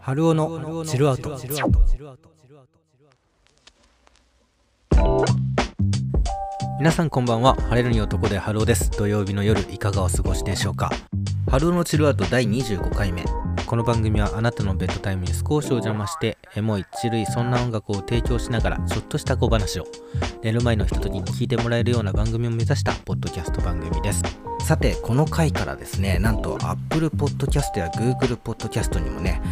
春尾のチルアウト。皆さんこんばんは。晴れるに男で春尾です。土曜日の夜いかがお過ごしでしょうか。春尾のチルアウト第25回目。この番組はあなたのベッドタイムに少しお邪魔してエモいチルいそんな音楽を提供しながらちょっとした小話を寝る前のひとときに聞いてもらえるような番組を目指したポッドキャスト番組です。さてこの回からですねなんと Apple Podcast や Google Podcast にもね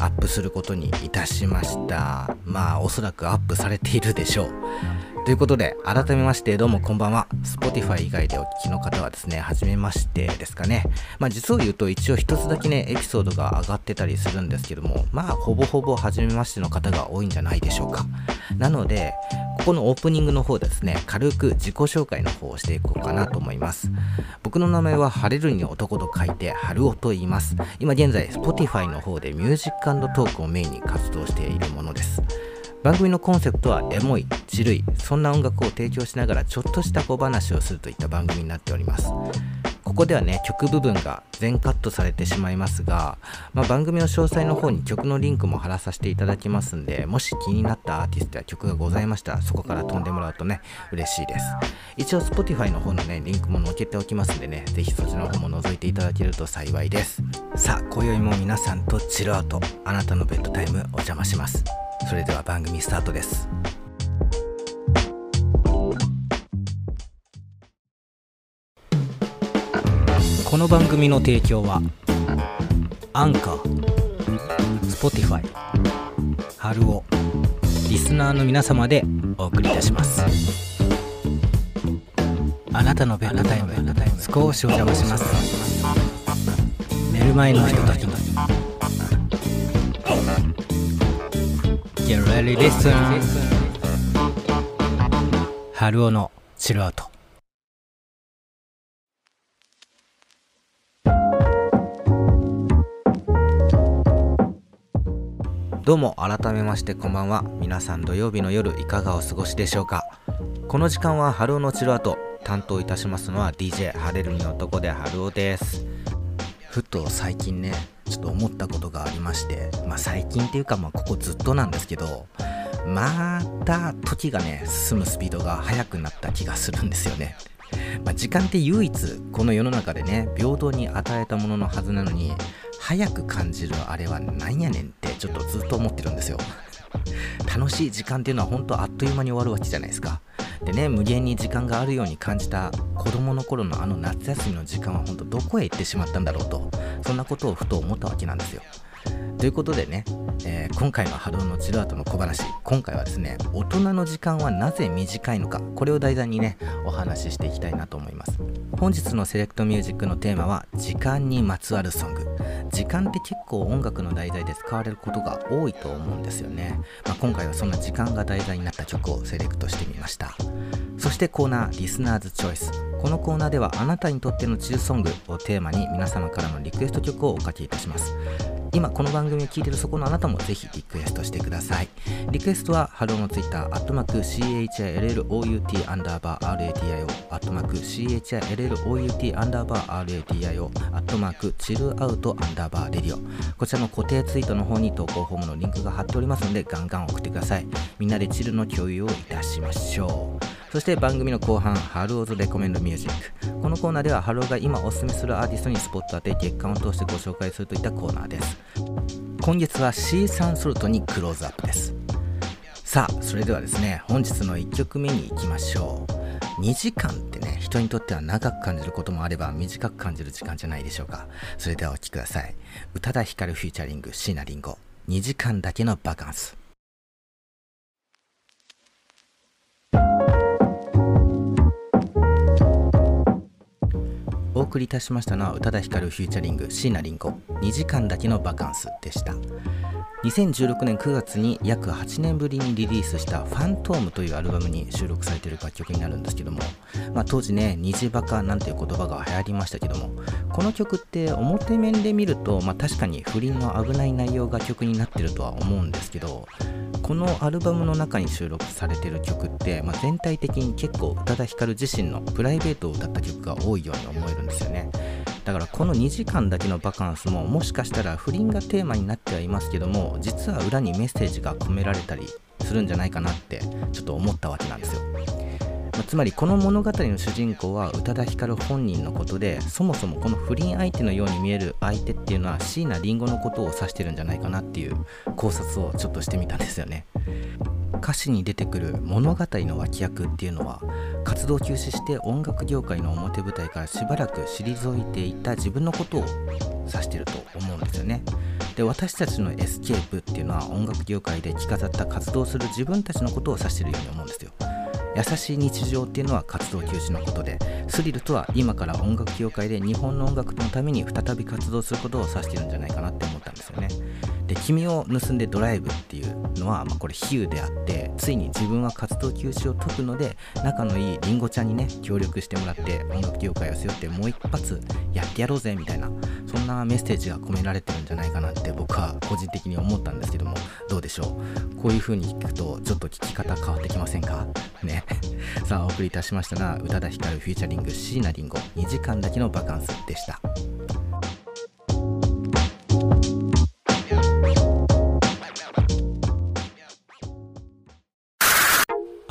アップすることにいたしました。まあおそらくアップされているでしょう。ということで、改めましてどうもこんばんは。Spotify 以外でお聞きの方はですね、はじめましてですかね。まあ実を言うと一応一つだけね、エピソードが上がってたりするんですけども、まあほぼほぼはじめましての方が多いんじゃないでしょうか。なので、ここのオープニングの方ですね、軽く自己紹介の方をしていこうかなと思います。僕の名前は晴れるに男と書いて、晴男と言います。今現在、Spotify の方でミュージックトークをメインに活動している。番組のコンセプトはエモい、地るい、そんな音楽を提供しながらちょっとした小話をするといった番組になっております。ここではね、曲部分が全カットされてしまいますが、まあ、番組の詳細の方に曲のリンクも貼らさせていただきますんで、もし気になったアーティストや曲がございましたら、そこから飛んでもらうとね、嬉しいです。一応 Spotify の方のね、リンクも載っけておきますんでね、ぜひそちらの方も覗いていただけると幸いです。さあ、今宵も皆さんとチルアウト、あなたのベッドタイムお邪魔します。それでは番組スタートですこの番組の提供はアンカースポティファイハルオリスナーの皆様でお送りいたしますあなたのベッドタイム少しお邪魔します寝る前のひとときに Get ready, listen. 春尾のチルアウト。どうも改めましてこんばんは。皆さん土曜日の夜いかがお過ごしでしょうか。この時間は春尾のチルアウト担当いたしますのは DJ 晴れるに男で春尾です。ふと最近ねちょっと思ったことがありましてまあ最近っていうかまあここずっとなんですけどまた時がね進むスピードが速くなった気がするんですよね。まあ、時間って唯一この世の中でね平等に与えたもののはずなのに早く感じるあれはなんやねんってちょっとずっと思ってるんですよ。楽しい時間っていうのは本当あっという間に終わるわけじゃないですか。でね無限に時間があるように感じた子供の頃のあの夏休みの時間は本当どこへ行ってしまったんだろうとそんなことをふと思ったわけなんですよ。ということでね、えー、今回の波動のチルアートの小話今回はですね大人の時間はなぜ短いのかこれを題材にねお話ししていきたいなと思います。本日のセレクトミュージックのテーマは時間にまつわるソング。時間って結構音楽の題材で使われることが多いと思うんですよね、まあ、今回はそんな時間が題材になった曲をセレクトしてみました。そしてコーナー Listener's Choice。このコーナーではあなたにとってのチルソングをテーマに皆様からのリクエスト曲をおかけいたします。今この番組を聞いているそこのあなたもぜひリクエストしてください。リクエストは晴男の Twitter アットマーク CHILLOUT アンダーバー RADIO アットマーク CHILLOUT アンダーバー RADIO アットマーク chillout アンダーバー radio。こちらの固定ツイートの方に投稿フォームのリンクが貼っておりますのでガンガン送ってください。みんなでチルの共有をいたしましょう。そして番組の後半、晴男's Recommend Music。このコーナーでは、晴男が今おすすめするアーティストにスポット当て、月間を通してご紹介するといったコーナーです。今月は C サンソルトにクローズアップです。さあ、それではですね、本日の1曲目に行きましょう。2時間ってね、人にとっては長く感じることもあれば短く感じる時間じゃないでしょうか。それではお聴きください。宇多田ヒカルフューチャリング椎名林檎。2時間だけのバカンス。送りいたしましたのは宇多田ヒカルフューチャリング椎名林檎2時間だけのバカンスでした。2016年9月に約8年ぶりにリリースした「ファントーム」というアルバムに収録されている楽曲になるんですけども、まあ、当時ね「虹バカ」なんていう言葉が流行りましたけどもこの曲って表面で見ると、まあ、確かに不倫の危ない内容が曲になってるとは思うんですけどこのアルバムの中に収録されてる曲って、まあ、全体的に結構宇多田ヒカル自身のプライベートを歌った曲が多いように思えるんですですよね。だからこの2時間だけのバカンスももしかしたら不倫がテーマになってはいますけども実は裏にメッセージが込められたりするんじゃないかなってちょっと思ったわけなんですよ。まつまりこの物語の主人公は宇多田ヒカル本人のことでそもそもこの不倫相手のように見える相手っていうのは椎名林檎のことを指してるんじゃないかなっていう考察をちょっとしてみたんですよね。歌詞に出てくる物語の脇役っていうのは活動休止して音楽業界の表舞台からしばらく退いていた自分のことを指してると思うんですよね。で私たちのエスケープっていうのは音楽業界で着飾った活動する自分たちのことを指してるように思うんですよ。優しい日常っていうのは活動休止のことでスリルとは今から音楽業界で日本の音楽のために再び活動することを指してるんじゃないかなって思ったんですよね。君を盗んでドライブっていうのは、まあ、これ比喩であってついに自分は活動休止を解くので仲のいいりんごちゃんにね協力してもらって音楽業界を背負ってもう一発やってやろうぜみたいなそんなメッセージが込められてるんじゃないかなって僕は個人的に思ったんですけどもどうでしょう？こういう風に聞くとちょっと聞き方変わってきませんか？ね。さあお送りいたしましたのは宇多田ヒカルフューチャリング椎名林檎2時間だけのバカンスでした。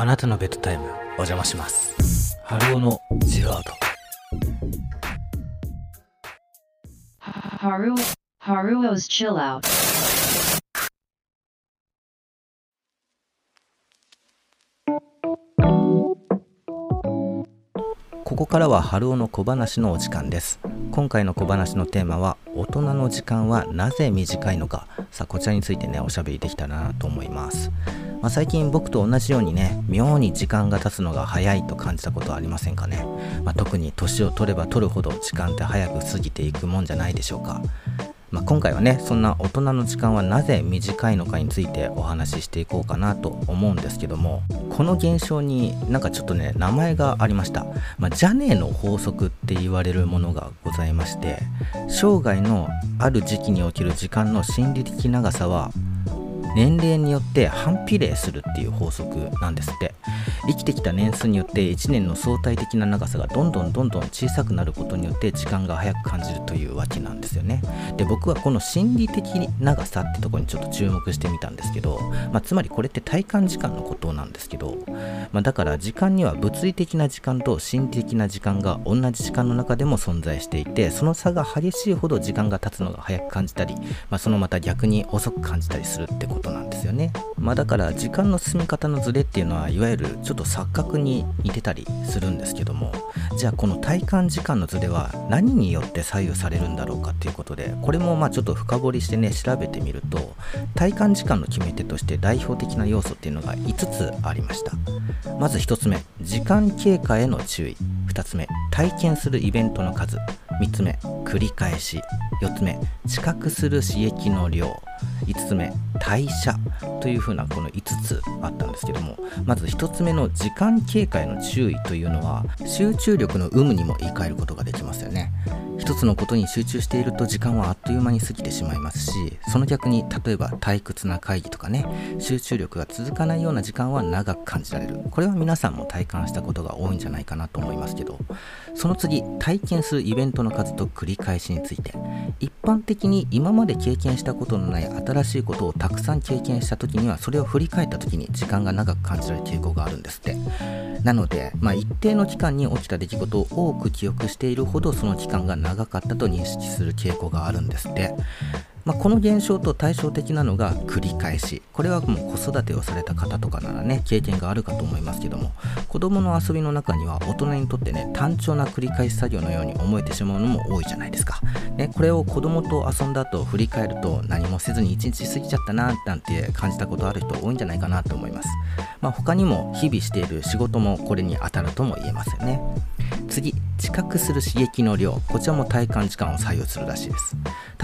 なたのベッドタイムお邪魔します。春尾のジロード Haru Haruo's chill out. ここからは春尾の小話のお時間です。今回の小話のテーマは大人の時間はなぜ短いのか。さあこちらについてねおしゃべりできたらなと思います、まあ、最近僕と同じようにね妙に時間が経つのが早いと感じたことはありませんかね、まあ、特に年を取れば取るほど時間って早く過ぎていくもんじゃないでしょうか。まあ、今回はねそんな大人の時間はなぜ短いのかについてお話ししていこうかなと思うんですけどもこの現象になんかちょっとね名前がありました、まあ、ジャネーの法則って言われるものがございまして生涯のある時期における時間の心理的長さは年齢によって反比例するっていう法則なんですって。生きてきた年数によって1年の相対的な長さがどんどんどんどん小さくなることによって時間が早く感じるというわけなんですよね。で僕はこの心理的長さってとこにちょっと注目してみたんですけど、まあ、つまりこれって体感時間のことなんですけど、まあ、だから時間には物理的な時間と心理的な時間が同じ時間の中でも存在していてその差が激しいほど時間が経つのが早く感じたり、まあ、そのまた逆に遅く感じたりするってことなんですよね。まあだから時間の進み方のズレっていうのはいわゆるちょっと錯覚に似てたりするんですけどもじゃあこの体感時間のズレは何によって左右されるんだろうかっていうことでこれもまあちょっと深掘りしてね調べてみると体感時間の決め手として代表的な要素っていうのが5つありました。まず1つ目時間経過への注意。2つ目体験するイベントの数。3つ目繰り返し。4つ目知覚する刺激の量。5つ目代謝というふうなこの5つあったんですけどもまず1つ目の時間経過への注意というのは集中力の有無にも言い換えることができますよね。一つのことに集中していると時間はあっという間に過ぎてしまいますしその逆に例えば退屈な会議とかね集中力が続かないような時間は長く感じられる。これは皆さんも体感したことが多いんじゃないかなと思いますけど。その次体験するイベントの数と繰り返しについて。一般的に今まで経験したことのない新しいことをたくさん経験した時にはそれを振り返った時に時間が長く感じられる傾向があるんですって。なので、まあ、一定の期間に起きた出来事を多く記憶しているほどその期間が長長かったと認識する傾向があるんですって。まあ、この現象と対照的なのが繰り返し。これはもう子育てをされた方とかならね経験があるかと思いますけども子供の遊びの中には大人にとってね単調な繰り返し作業のように思えてしまうのも多いじゃないですか、ね、これを子供と遊んだ後振り返ると何もせずに一日過ぎちゃったななんて感じたことある人多いんじゃないかなと思います、まあ、他にも日々している仕事もこれに当たるとも言えますよね。次。知覚する刺激の量こちらも体感時間を左右するらしいです。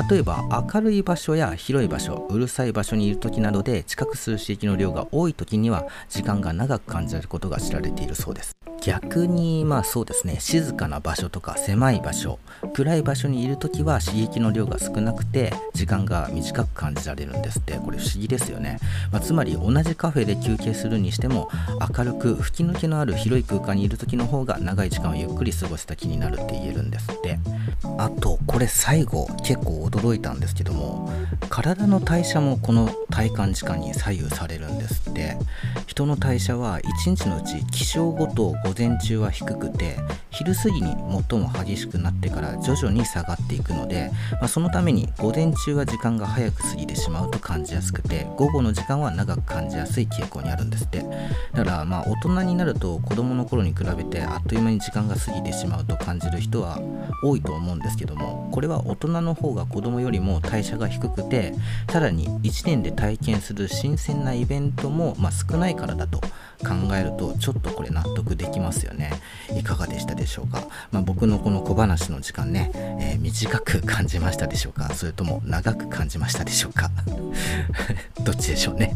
例えば明るい場所や広い場所うるさい場所にいる時などで知覚する刺激の量が多い時には時間が長く感じられることが知られているそうです。逆にまあそうですね静かな場所とか狭い場所暗い場所にいる時は刺激の量が少なくて時間が短く感じられるんですって。これ不思議ですよね、まあ、つまり同じカフェで休憩するにしても明るく吹き抜けのある広い空間にいる時の方が長い時間をゆっくり過ごした気になるって言えるんですって。あとこれ最後結構驚いたんですけども体の代謝もこの体感時間に左右されるんですって。人の代謝は1日のうち起床後と午前中は低くて昼過ぎに最も激しくなってから徐々に下がっていくので、まあ、そのために午前中は時間が早く過ぎてしまうと感じやすくて午後の時間は長く感じやすい傾向にあるんですって。だからまあ大人になると子供の頃に比べてあっという間に時間が過ぎてしまうと感じる人は多いと思うんですけどもこれは大人の方が子供よりも代謝が低くてさらに1年で体験する新鮮なイベントも、まあ、少ないからだと考えるとちょっとこれ納得できますよね。いかがでしたでしょうか、まあ、僕のこの小話の時間ね、えー、短く感じましたでしょうか？それとも長く感じましたでしょうか？どっちでしょうね？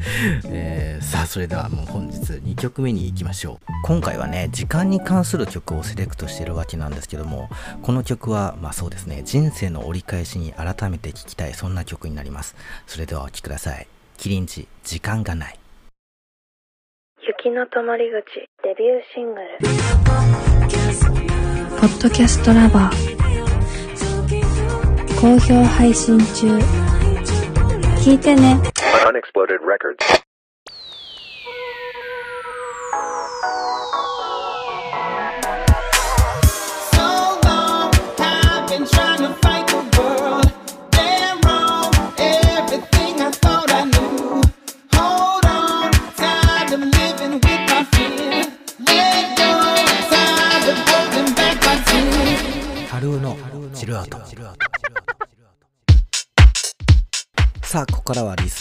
えー、さあそれではもう本日2曲目に行きましょう。今回はね時間に関する曲をセレクトしてるわけなんですけどもこの曲はまあそうですね人生の折り返しに改めて聴きたいそんな曲になります。それではお聴きください。キリンチ時間がない。雪の止まり口デビューシングルポッドキャストラバー好評配信中。聞いてね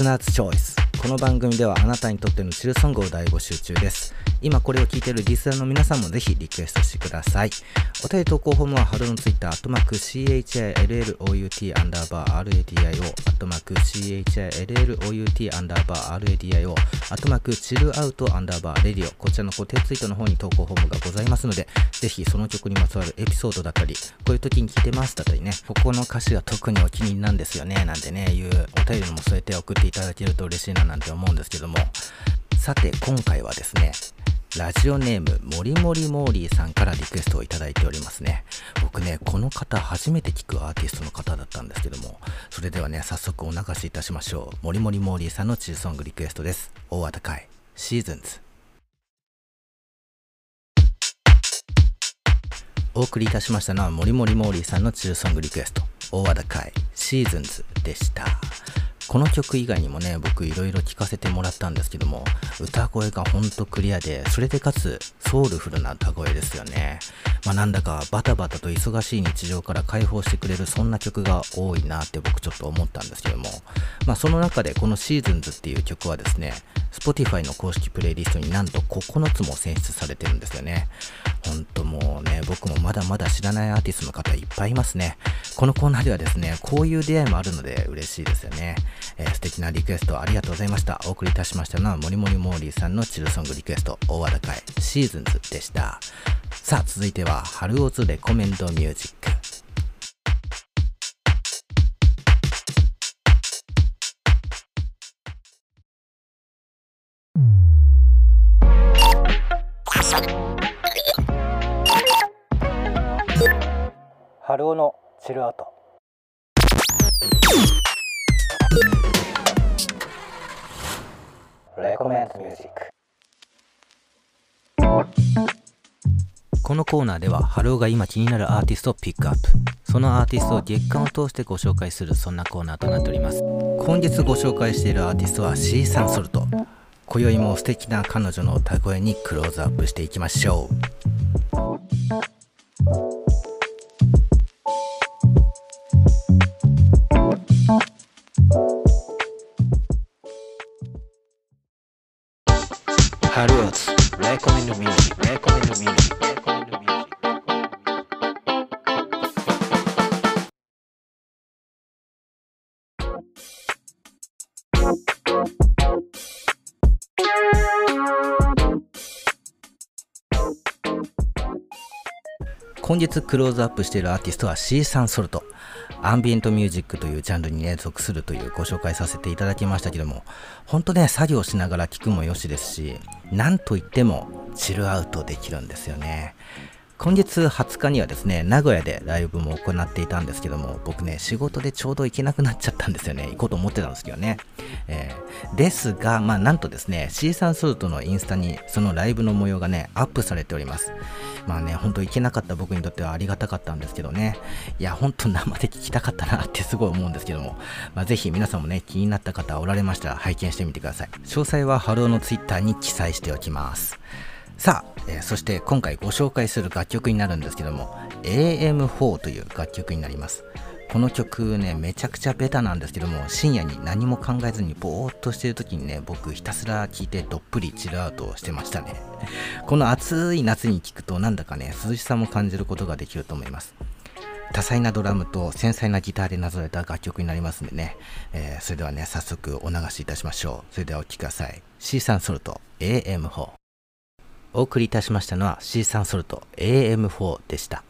ner's Choice。この番組ではあなたにとってのチルソングを大募集中です。今これを聞いているリスナーの皆さんもぜひリクエストしてください。お便り投稿フォームは晴男の Twitter アットマーク CHILLOUT アンダーバー RADIO アットマーク CHILLOUT アンダーバー RADIO アットマーク chillout アンダーバー radio。こちらの固定ツイートの方に投稿フォームがございますのでぜひその曲にまつわるエピソードだったりこういう時に聞いてますだったりねここの歌詞が特にお気に入りなんですよねなんてねいうお便りも添えて送っていただけると嬉しいななんて思うんですけども。さて今回はですねラジオネームもりもりモーリーさんからリクエストをいただいておりますね。僕ねこの方初めて聞くアーティストの方だったんですけどもそれではね早速お流しいたしましょう。もりもりモーリーさんのチルソングリクエストです。大和高いシーズンズお送りいたしましたのはもりもりモーリーさんのチルソングリクエスト。大和高いシーズンズでした。この曲以外にもね僕いろいろ聴かせてもらったんですけども歌声がほんとクリアでそれでかつソウルフルな歌声ですよね。まあなんだかバタバタと忙しい日常から解放してくれるそんな曲が多いなって僕ちょっと思ったんですけども。まあその中でこのシーズンズっていう曲はですね Spotify の公式プレイリストになんと9つも選出されてるんですよね。ほんともうね僕もまだまだ知らないアーティストの方いっぱいいますねこのコーナーではですねこういう出会いもあるので嬉しいですよねえー素敵なリクエストありがとうございました。お送りいたしましたのは、もりもりモーリーさんのチルソングリクエスト、大和高いシーズンズでした。さあ、続いては、春オズレコメンドミュージック。春尾のチルアウト。レコメンドミュージック。このコーナーでは春尾が今気になるアーティストをピックアップ。そのアーティストを月間を通してご紹介するそんなコーナーとなっております。今月ご紹介しているアーティストは C サンソルト。今宵も素敵な彼女の歌声にクローズアップしていきましょう。本日クローズアップしているアーティストは C サンソルト。アンビエントミュージックというジャンルにね属するというご紹介させていただきましたけども本当ね作業しながら聴くもよしですしなんといってもチルアウトできるんですよね。今月20日にはですね、名古屋でライブも行っていたんですけども、僕ね、仕事でちょうど行けなくなっちゃったんですよね。行こうと思ってたんですけどね。えー、ですが、まあなんとですね、C サンソルトのインスタにそのライブの模様がね、アップされております。まあね、ほんと行けなかった僕にとってはありがたかったんですけどね。いや、ほんと生で聞きたかったなってすごい思うんですけども、まあぜひ皆さんもね、気になった方おられましたら拝見してみてください。詳細は晴男の Twitter に記載しておきます。さあ、えー、そして今回ご紹介する楽曲になるんですけども AM4 という楽曲になります。この曲ねめちゃくちゃベタなんですけども深夜に何も考えずにぼーっとしてる時にね僕ひたすら聴いてどっぷりチルアウトしてましたね。この暑い夏に聴くとなんだかね涼しさも感じることができると思います。多彩なドラムと繊細なギターでなぞれた楽曲になりますんでね、えー、それではね早速お流しいたしましょう。それではお聴きください。C サンソルト AM4 お送りいたしましたのは C サンソルト AM4 でした。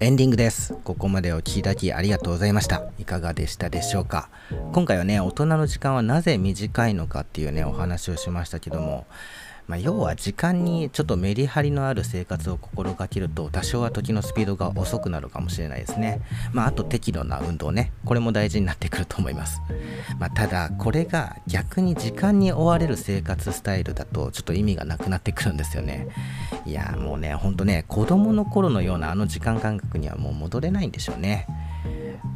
エンディングです。ここまでお聴きいただきありがとうございました。いかがでしたでしょうか？今回はね、大人の時間はなぜ短いのかっていうね、お話をしましたけども、まあ、要は時間にちょっとメリハリのある生活を心がけると多少は時のスピードが遅くなるかもしれないですね。まあ、あと適度な運動ね。これも大事になってくると思います。まあ、ただ、これが逆に時間に追われる生活スタイルだとちょっと意味がなくなってくるんですよね。いや、もうね、ほんとね、子供の頃のようなあの時間感覚にはもう戻れないんでしょうね。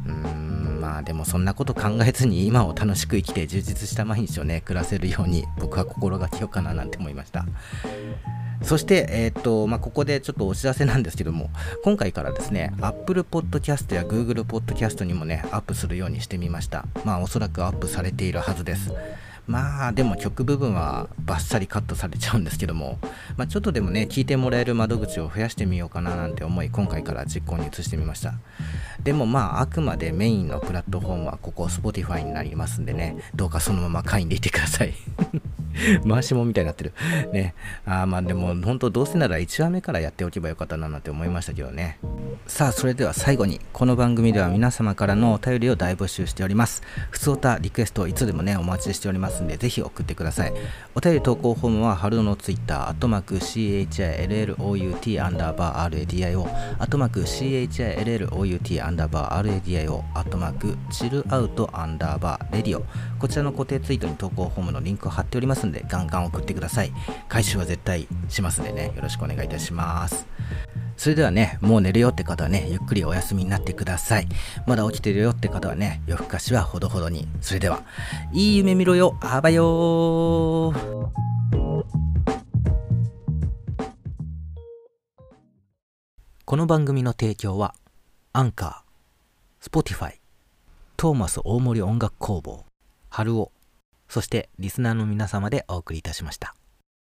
うんまあでもそんなこと考えずに今を楽しく生きて充実した毎日をね暮らせるように僕は心がけようかななんて思いましたそして、え、ー、と、まあ、ここでちょっとお知らせなんですけども、今回からですね、Apple Podcast や Google Podcast にもね、アップするようにしてみました。まあ、おそらくアップされているはずです。まあでも曲部分はバッサリカットされちゃうんですけども、まあ、ちょっとでもね聞いてもらえる窓口を増やしてみようかななんて思い今回から実行に移してみましたでもまああくまでメインのプラットフォームはここ Spotify になりますんでねどうかそのまま会員でいてください 回しもみたいになってる。ね。あまあでも本当どうせなら1話目からやっておけばよかったななんて思いましたけどね。さあそれでは最後にこの番組では皆様からのお便りを大募集しております。普通歌リクエストいつでもねお待ちしておりますんでぜひ送ってください。お便り投稿フォームは春のツイッターアットマーク CHILLOUT アンダーバー RADIO アットマーク CHILLOUT アンダーバー RADIO アットマークチルアウトアンダーバーレディオこちらの固定ツイートに投稿フォームのリンクを貼っておりますんでガンガン送ってください回収は絶対しますんでねよろしくお願いいたしますそれではね、もう寝るよって方はね、ゆっくりお休みになってください。まだ起きてるよって方はね、夜更かしはほどほどに。それでは、いい夢見ろよ、あばよこの番組の提供は、 Anchor、Spotify、トーマス大森音楽工房、晴男、そしてリスナーの皆様でお送りいたしました。